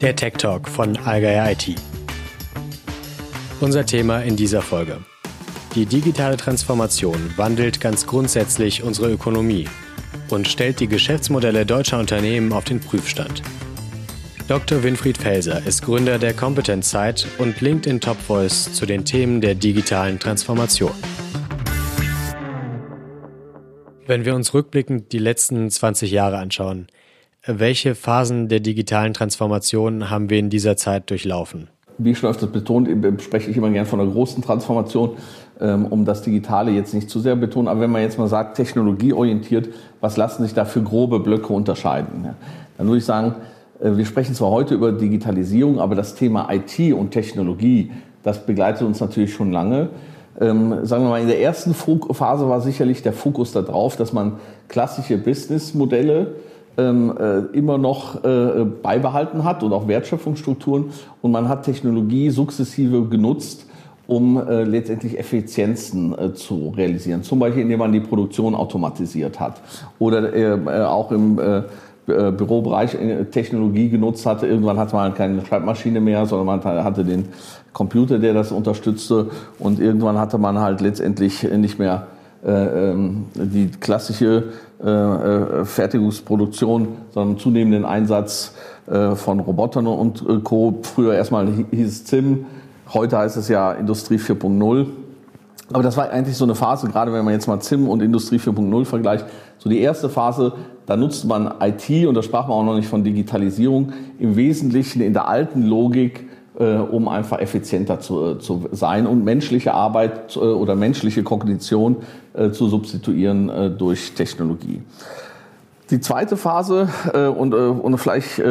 Der Tech Talk von Allgeier IT. Unser Thema in dieser Folge. Die digitale Transformation wandelt ganz grundsätzlich unsere Ökonomie und stellt die Geschäftsmodelle deutscher Unternehmen auf den Prüfstand. Dr. Winfried Felser ist Gründer der Competence Site und LinkedIn Top Voice zu den Themen der digitalen Transformation. Wenn wir uns rückblickend die letzten 20 Jahre anschauen, welche Phasen der digitalen Transformation haben wir in dieser Zeit durchlaufen? Wie schon öfters betont, spreche ich immer gern von einer großen Transformation, ähm, um das Digitale jetzt nicht zu sehr betonen. Aber wenn man jetzt mal sagt, technologieorientiert, was lassen sich da für grobe Blöcke unterscheiden? Dann würde ich sagen, äh, wir sprechen zwar heute über Digitalisierung, aber das Thema IT und Technologie, das begleitet uns natürlich schon lange. Ähm, sagen wir mal, in der ersten Phase war sicherlich der Fokus darauf, dass man klassische Businessmodelle immer noch äh, beibehalten hat und auch Wertschöpfungsstrukturen und man hat Technologie sukzessive genutzt, um äh, letztendlich Effizienzen äh, zu realisieren. Zum Beispiel, indem man die Produktion automatisiert hat oder äh, auch im äh, äh, Bürobereich äh, Technologie genutzt hatte. Irgendwann hatte man keine Schreibmaschine mehr, sondern man hatte den Computer, der das unterstützte. Und irgendwann hatte man halt letztendlich nicht mehr äh, ähm, die klassische Fertigungsproduktion, sondern zunehmenden Einsatz von Robotern und Co. Früher erstmal hieß es ZIM, heute heißt es ja Industrie 4.0. Aber das war eigentlich so eine Phase, gerade wenn man jetzt mal ZIM und Industrie 4.0 vergleicht, so die erste Phase, da nutzt man IT und da sprach man auch noch nicht von Digitalisierung, im Wesentlichen in der alten Logik, äh, um einfach effizienter zu, äh, zu sein und menschliche Arbeit äh, oder menschliche Kognition äh, zu substituieren äh, durch Technologie. Die zweite Phase äh, und, und vielleicht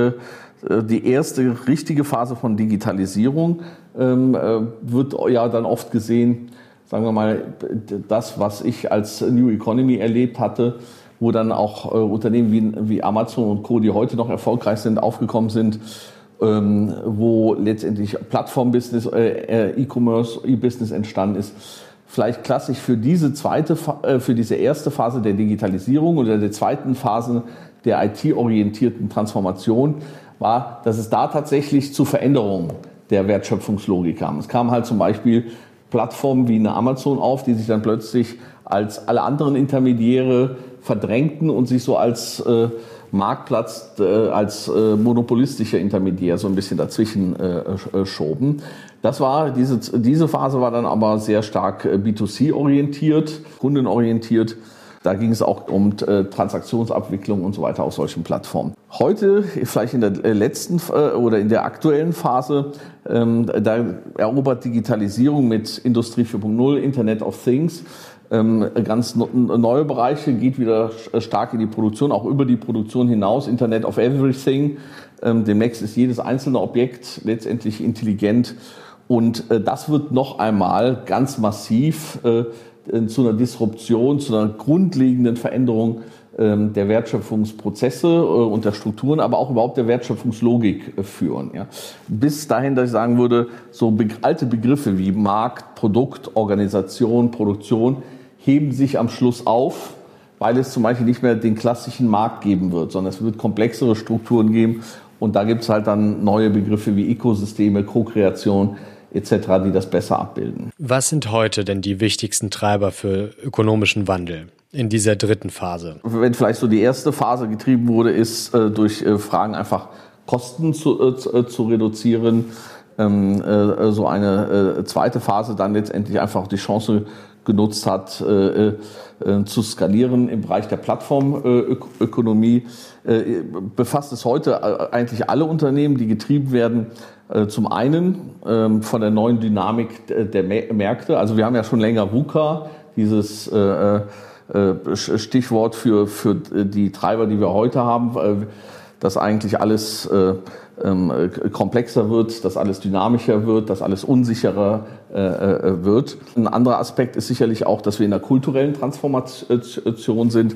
die erste richtige Phase von Digitalisierung ähm, wird ja dann oft gesehen, sagen wir mal, das, was ich als New Economy erlebt hatte, wo dann auch Unternehmen wie, wie Amazon und Co., die heute noch erfolgreich sind, aufgekommen sind, ähm, wo letztendlich Plattform-Business, äh, äh, E-Commerce, E-Business entstanden ist. Vielleicht klassisch für diese zweite, äh, für diese erste Phase der Digitalisierung oder der zweiten Phase der IT-orientierten Transformation war, dass es da tatsächlich zu Veränderungen der Wertschöpfungslogik kam. Es kam halt zum Beispiel Plattformen wie eine Amazon auf, die sich dann plötzlich als alle anderen Intermediäre verdrängten und sich so als äh, Marktplatz, äh, als äh, monopolistischer Intermediär so ein bisschen dazwischen äh, äh schoben. Das war, diese, diese Phase war dann aber sehr stark äh, B2C-orientiert, kundenorientiert. Da ging es auch um äh, Transaktionsabwicklung und so weiter auf solchen Plattformen. Heute, vielleicht in der letzten oder in der aktuellen Phase, ähm, da erobert Digitalisierung mit Industrie 4.0, Internet of Things, ganz neue Bereiche, geht wieder stark in die Produktion, auch über die Produktion hinaus, Internet of Everything. Ähm, demnächst ist jedes einzelne Objekt letztendlich intelligent. Und äh, das wird noch einmal ganz massiv äh, zu einer Disruption, zu einer grundlegenden Veränderung ähm, der Wertschöpfungsprozesse äh, und der Strukturen, aber auch überhaupt der Wertschöpfungslogik führen. Bis dahin, dass ich sagen würde, so alte Begriffe wie Markt, Produkt, Organisation, Produktion, heben sich am Schluss auf, weil es zum Beispiel nicht mehr den klassischen Markt geben wird, sondern es wird komplexere Strukturen geben. Und da gibt es halt dann neue Begriffe wie Ökosysteme, Co-Kreation etc., die das besser abbilden. Was sind heute denn die wichtigsten Treiber für ökonomischen Wandel? in dieser dritten Phase? Wenn vielleicht so die erste Phase getrieben wurde, ist äh, durch äh, Fragen einfach Kosten zu, äh, zu reduzieren. Ähm, äh, so eine äh, zweite Phase dann letztendlich einfach die Chance genutzt hat, äh, äh, zu skalieren im Bereich der Plattformökonomie, äh, befasst es heute eigentlich alle Unternehmen, die getrieben werden, zum einen ähm, von der neuen Dynamik der Märkte. Also wir haben ja schon länger VUCA, dieses Stichwort für, für die Treiber, die wir heute haben, dass eigentlich alles ähm, komplexer wird, dass alles dynamischer wird, dass alles unsicherer äh, äh, wird. Ein anderer Aspekt ist sicherlich auch, dass wir in einer kulturellen Transformation sind.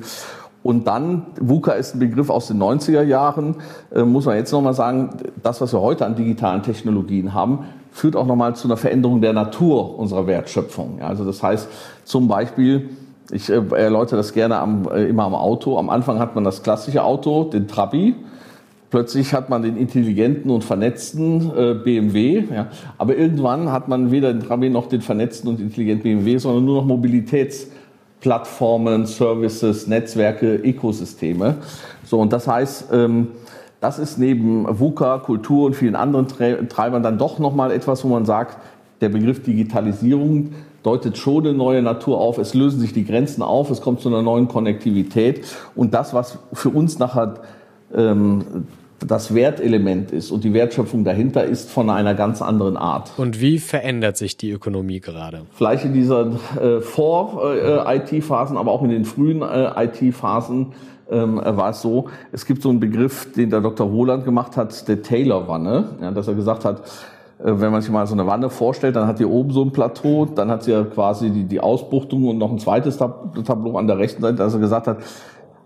Und dann, VUCA ist ein Begriff aus den 90er Jahren, äh, muss man jetzt nochmal sagen, das, was wir heute an digitalen Technologien haben, führt auch nochmal zu einer Veränderung der Natur unserer Wertschöpfung. Ja, also das heißt zum Beispiel, ich äh, erläutere das gerne am, äh, immer am Auto. Am Anfang hat man das klassische Auto, den Trabi, Plötzlich hat man den intelligenten und vernetzten äh, BMW, ja. aber irgendwann hat man weder den Trabi noch den vernetzten und intelligenten BMW, sondern nur noch Mobilitätsplattformen, Services, Netzwerke, Ökosysteme. So, und das heißt, ähm, das ist neben VUCA, Kultur und vielen anderen Treibern dann doch nochmal etwas, wo man sagt, der Begriff Digitalisierung deutet schon eine neue Natur auf. Es lösen sich die Grenzen auf, es kommt zu einer neuen Konnektivität. Und das, was für uns nachher ähm, das Wertelement ist und die Wertschöpfung dahinter ist von einer ganz anderen Art. Und wie verändert sich die Ökonomie gerade? Vielleicht in dieser äh, Vor-IT-Phasen, äh, aber auch in den frühen äh, IT-Phasen ähm, war es so, es gibt so einen Begriff, den der Dr. Roland gemacht hat, der Taylor-Wanne, ja, dass er gesagt hat, äh, wenn man sich mal so eine Wanne vorstellt, dann hat die oben so ein Plateau, dann hat sie ja quasi die, die Ausbuchtung und noch ein zweites Tableau an der rechten Seite, dass er gesagt hat,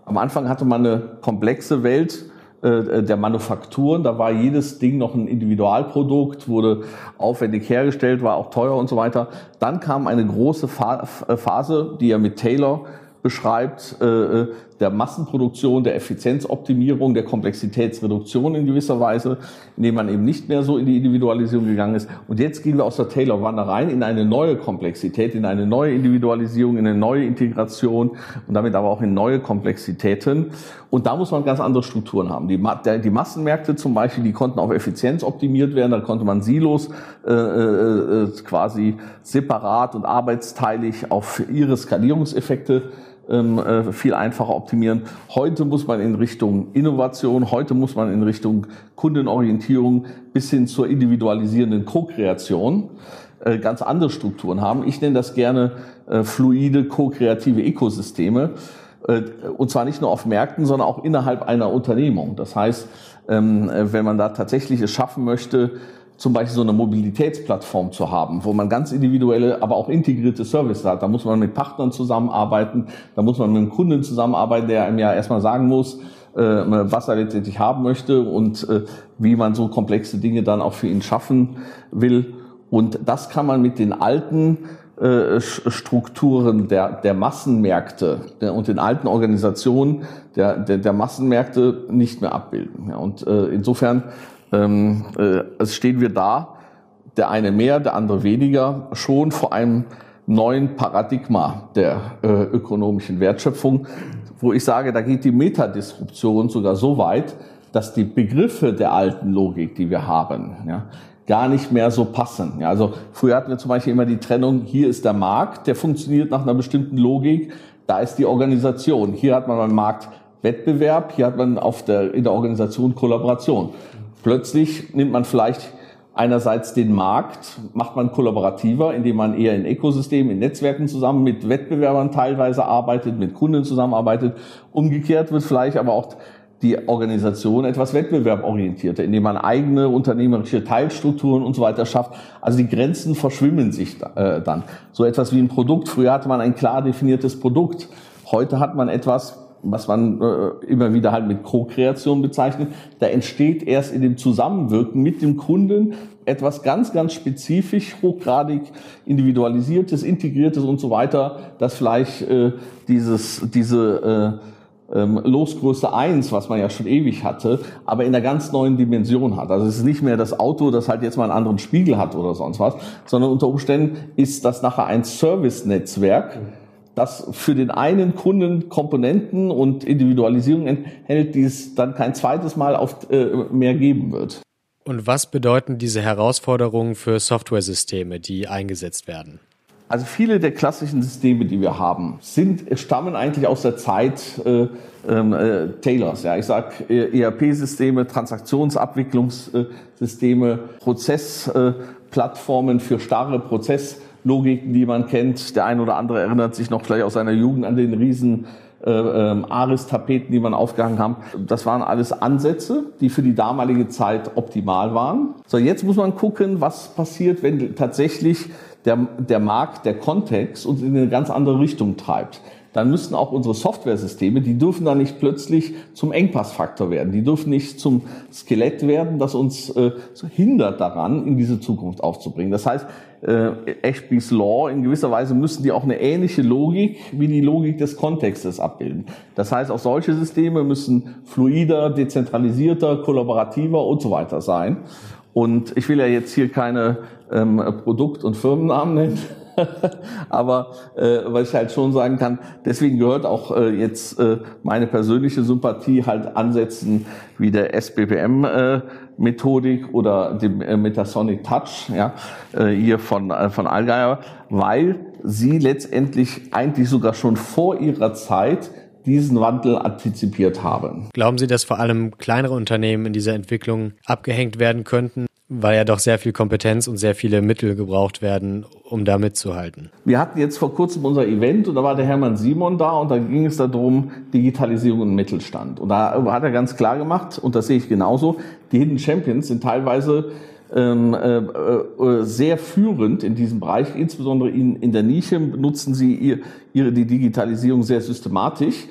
am Anfang hatte man eine komplexe Welt, der Manufakturen. Da war jedes Ding noch ein Individualprodukt, wurde aufwendig hergestellt, war auch teuer und so weiter. Dann kam eine große Phase, die er mit Taylor beschreibt, äh, der Massenproduktion, der Effizienzoptimierung, der Komplexitätsreduktion in gewisser Weise, indem man eben nicht mehr so in die Individualisierung gegangen ist. Und jetzt gehen wir aus der Taylor-Wanne rein in eine neue Komplexität, in eine neue Individualisierung, in eine neue Integration und damit aber auch in neue Komplexitäten. Und da muss man ganz andere Strukturen haben. Die, die Massenmärkte zum Beispiel, die konnten auf Effizienz optimiert werden, da konnte man Silos äh, äh, äh quasi separat und arbeitsteilig auf ihre Skalierungseffekte ähm, äh, viel einfacher optimieren. Heute muss man in Richtung Innovation, heute muss man in Richtung Kundenorientierung bis hin zur individualisierenden Co-Kreation äh, ganz andere Strukturen haben. Ich nenne das gerne äh, fluide, ko-kreative Ökosysteme. Und zwar nicht nur auf Märkten, sondern auch innerhalb einer Unternehmung. Das heißt, ähm, wenn man da tatsächlich es schaffen möchte, zum Beispiel so eine Mobilitätsplattform zu haben, wo man ganz individuelle, aber auch integrierte Services hat. Da muss man mit Partnern zusammenarbeiten, da muss man mit einem Kunden zusammenarbeiten, der einem ja erstmal sagen muss, äh, was er letztendlich haben möchte und äh, wie man so komplexe Dinge dann auch für ihn schaffen will. Und das kann man mit den alten äh, Strukturen der, der Massenmärkte und den alten Organisationen der, der, der Massenmärkte nicht mehr abbilden. und insofern ähm, äh, also stehen wir da, der eine mehr, der andere weniger, schon vor einem neuen Paradigma der äh, ökonomischen Wertschöpfung, wo ich sage, da geht die Metadisruption sogar so weit, dass die Begriffe der alten Logik, die wir haben, ja, gar nicht mehr so passen. Ja, also früher hatten wir zum Beispiel immer die Trennung, hier ist der Markt, der funktioniert nach einer bestimmten Logik, da ist die Organisation. Hier hat man beim Markt Wettbewerb, hier hat man auf der, in der Organisation Kollaboration. Plötzlich nimmt man vielleicht einerseits den Markt, macht man kollaborativer, indem man eher in Ökosystemen, in Netzwerken zusammen mit Wettbewerbern teilweise arbeitet, mit Kunden zusammenarbeitet. Umgekehrt wird vielleicht aber auch die Organisation etwas wettbewerborientierter, indem man eigene unternehmerische Teilstrukturen und so weiter schafft. Also die Grenzen verschwimmen sich äh, dann. So etwas wie ein Produkt. Früher hatte man ein klar definiertes Produkt. Heute hat man etwas, was man äh, immer wieder halt mit Co-Kreation bezeichnet, da entsteht erst in dem Zusammenwirken mit dem Kunden etwas ganz, ganz spezifisch, hochgradig individualisiertes, integriertes und so weiter, das vielleicht äh, dieses, diese äh, ähm, Losgröße eins, was man ja schon ewig hatte, aber in einer ganz neuen Dimension hat. Also es ist nicht mehr das Auto, das halt jetzt mal einen anderen Spiegel hat oder sonst was, sondern unter Umständen ist das nachher ein Service-Netzwerk, das für den einen Kunden Komponenten und Individualisierung enthält, die es dann kein zweites Mal auf, äh, mehr geben wird. Und was bedeuten diese Herausforderungen für Softwaresysteme, die eingesetzt werden? Also viele der klassischen Systeme, die wir haben, sind, stammen eigentlich aus der Zeit äh, ähm, äh, Taylors. Ja, ich sag ERP-Systeme, Transaktionsabwicklungssysteme, Prozessplattformen für starre Prozess Logiken, die man kennt. Der ein oder andere erinnert sich noch vielleicht aus seiner Jugend an den riesen äh, äh, Aris-Tapeten, die man aufgehangen haben. Das waren alles Ansätze, die für die damalige Zeit optimal waren. So, jetzt muss man gucken, was passiert, wenn tatsächlich der, der Markt, der Kontext uns in eine ganz andere Richtung treibt. dann müssten auch unsere Softwaresysteme, die dürfen da nicht plötzlich zum Engpassfaktor werden. Die dürfen nicht zum Skelett werden, das uns äh, hindert daran, in diese Zukunft aufzubringen. Das heißt, äh, Ashby's Law, in gewisser Weise müssen die auch eine ähnliche Logik wie die Logik des Kontextes abbilden. Das heißt, auch solche Systeme müssen fluider, dezentralisierter, kollaborativer und so weiter sein. Und ich will ja jetzt hier keine ähm, Produkt- und Firmennamen nennen. Aber äh, was ich halt schon sagen kann, deswegen gehört auch äh, jetzt äh, meine persönliche Sympathie halt Ansätzen wie der SBPM äh, Methodik oder dem äh, Metasonic Touch, ja, äh, hier von äh, von Allgeier, weil sie letztendlich eigentlich sogar schon vor ihrer Zeit diesen Wandel antizipiert haben. Glauben Sie, dass vor allem kleinere Unternehmen in dieser Entwicklung abgehängt werden könnten? Weil ja doch sehr viel Kompetenz und sehr viele Mittel gebraucht werden, um da mitzuhalten. Wir hatten jetzt vor kurzem unser Event und da war der Hermann Simon da und da ging es darum, Digitalisierung und Mittelstand. Und da hat er ganz klar gemacht, und das sehe ich genauso, die Hidden Champions sind teilweise ähm, äh, äh, sehr führend in diesem Bereich. Insbesondere in, in der Nische nutzen sie ihr, ihre, die Digitalisierung sehr systematisch.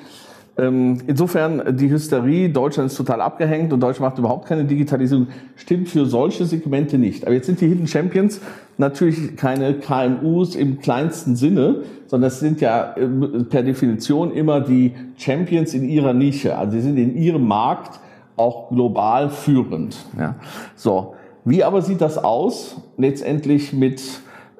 Ähm, insofern, die Hysterie, Deutschland ist total abgehängt und Deutschland macht überhaupt keine Digitalisierung, stimmt für solche Segmente nicht. Aber jetzt sind die Hidden Champions natürlich keine KMUs im kleinsten Sinne, sondern es sind ja äh, per Definition immer die Champions in ihrer Nische. Also sie sind in ihrem Markt auch global führend. Ja. So. Wie aber sieht das aus letztendlich mit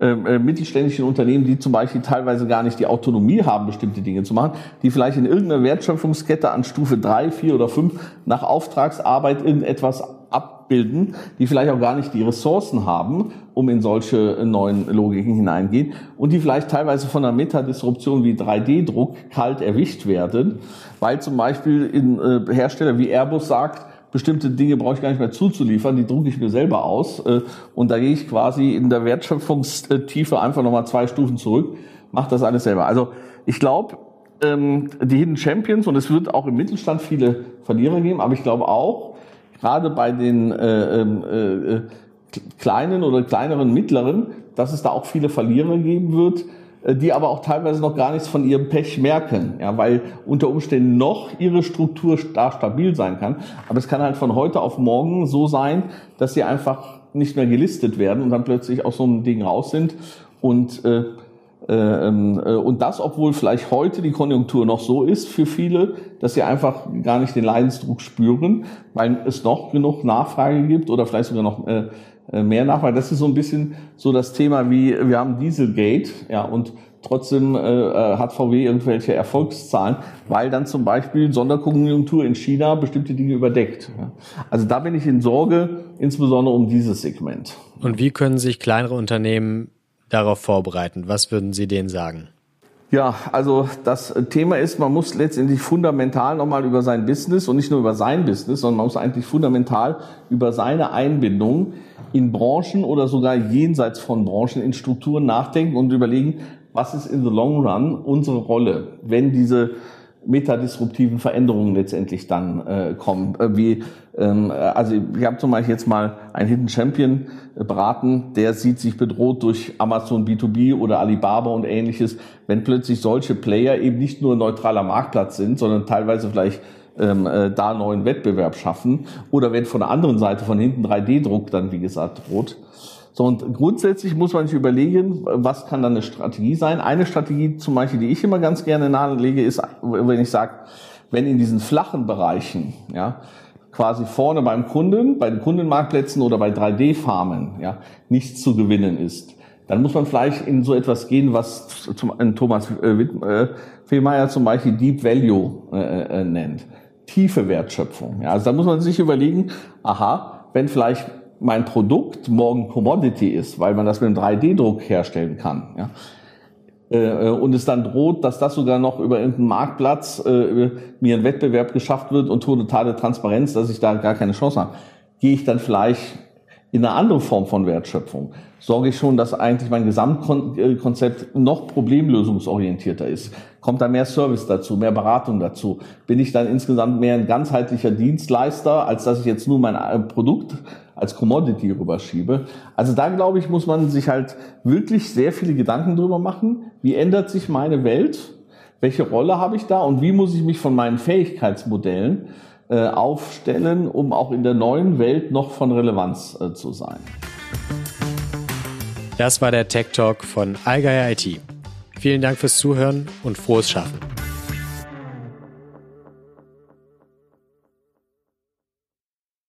äh, mittelständischen Unternehmen, die zum Beispiel teilweise gar nicht die Autonomie haben, bestimmte Dinge zu machen, die vielleicht in irgendeiner Wertschöpfungskette an Stufe drei, vier oder fünf nach Auftragsarbeit irgendetwas abbilden, die vielleicht auch gar nicht die Ressourcen haben, um in solche äh, neuen Logiken hineingehen und die vielleicht teilweise von einer Metadisruption wie 3D-Druck kalt erwischt werden, weil zum Beispiel in äh, Hersteller wie Airbus sagt, bestimmte Dinge brauche ich gar nicht mehr zuzuliefern, die drucke ich mir selber aus äh, und da gehe ich quasi in der Wertschöpfungstiefe einfach nochmal zwei Stufen zurück, mache das alles selber. Also ich glaube, ähm, die Hidden Champions und es wird auch im Mittelstand viele Verlierer geben, aber ich glaube auch, gerade bei den äh, ähm, äh, äh, kleinen oder kleineren, mittleren, dass es da auch viele Verlierer geben wird, die aber auch teilweise noch gar nichts von ihrem Pech merken, ja, weil unter Umständen noch ihre Struktur da stabil sein kann. Aber es kann halt von heute auf morgen so sein, dass sie einfach nicht mehr gelistet werden und dann plötzlich aus so einem Ding raus sind und äh, äh, ähm, äh, und das, obwohl vielleicht heute die Konjunktur noch so ist für viele, dass sie einfach gar nicht den Leidensdruck spüren, weil es noch genug Nachfrage gibt oder vielleicht sogar noch äh, äh, mehr Nachfrage. Das ist so ein bisschen so das Thema wie, wir haben Dieselgate, ja, und trotzdem äh, äh hat VW irgendwelche Erfolgszahlen, weil dann zum Beispiel Sonderkonjunktur in China bestimmte Dinge überdeckt. Ja. Also da bin ich in Sorge, insbesondere um dieses Segment. Und wie können sich kleinere Unternehmen darauf vorbereiten? Was würden Sie denen sagen? Ja, also das Thema ist, man muss letztendlich fundamental nochmal über sein Business und nicht nur über sein Business, sondern man muss eigentlich fundamental über seine Einbindung in Branchen oder sogar jenseits von Branchen in Strukturen nachdenken und überlegen, was ist in the long run unsere Rolle, wenn diese metadisruptiven Veränderungen letztendlich dann äh, kommen. Äh, wie, ähm, also ich habe zum Beispiel jetzt mal einen Hidden Champion äh, beraten, der sieht sich bedroht durch Amazon B2B oder Alibaba und ähnliches, wenn plötzlich solche Player eben nicht nur neutraler Marktplatz sind, sondern teilweise vielleicht ähm, äh, da neuen Wettbewerb schaffen. Oder wenn von der anderen Seite von hinten 3D-Druck dann, wie gesagt, droht. So, und grundsätzlich muss man sich überlegen, was kann dann eine Strategie sein. Eine Strategie zum Beispiel, die ich immer ganz gerne nahelege, ist, wenn ich sage, wenn in diesen flachen Bereichen, ja, quasi vorne beim Kunden, bei den Kundenmarktplätzen oder bei 3D-Farmen, ja, nichts zu gewinnen ist, dann muss man vielleicht in so etwas gehen, was Thomas äh, äh, Fehlmeier zum Beispiel Deep Value äh, äh, nennt tiefe Wertschöpfung. Ja, also da muss man sich überlegen, aha, wenn vielleicht mein Produkt morgen Commodity ist, weil man das mit einem 3D-Druck herstellen kann, ja, äh, und es dann droht, dass das sogar noch über irgendeinen Marktplatz äh, mir ein Wettbewerb geschafft wird und totale Transparenz, dass ich da gar keine Chance habe, gehe ich dann vielleicht in eine andere Form von Wertschöpfung sorge ich schon, dass eigentlich mein Gesamtkonzept noch problemlösungsorientierter ist. Kommt da mehr Service dazu, mehr Beratung dazu? Bin ich dann insgesamt mehr ein ganzheitlicher Dienstleister, als dass ich jetzt nur mein äh, Produkt als Commodity rüberschiebe? Also da glaube ich, muss man sich halt wirklich sehr viele Gedanken drüber machen. Wie ändert sich meine Welt? welche Rolle habe ich da und wie muss ich mich von meinen Fähigkeitsmodellen äh, aufstellen, um auch in der neuen Welt noch von Relevanz äh, zu sein. Das war der Tech Talk von Allgeier IT. Vielen Dank fürs Zuhören und frohes Schaffen.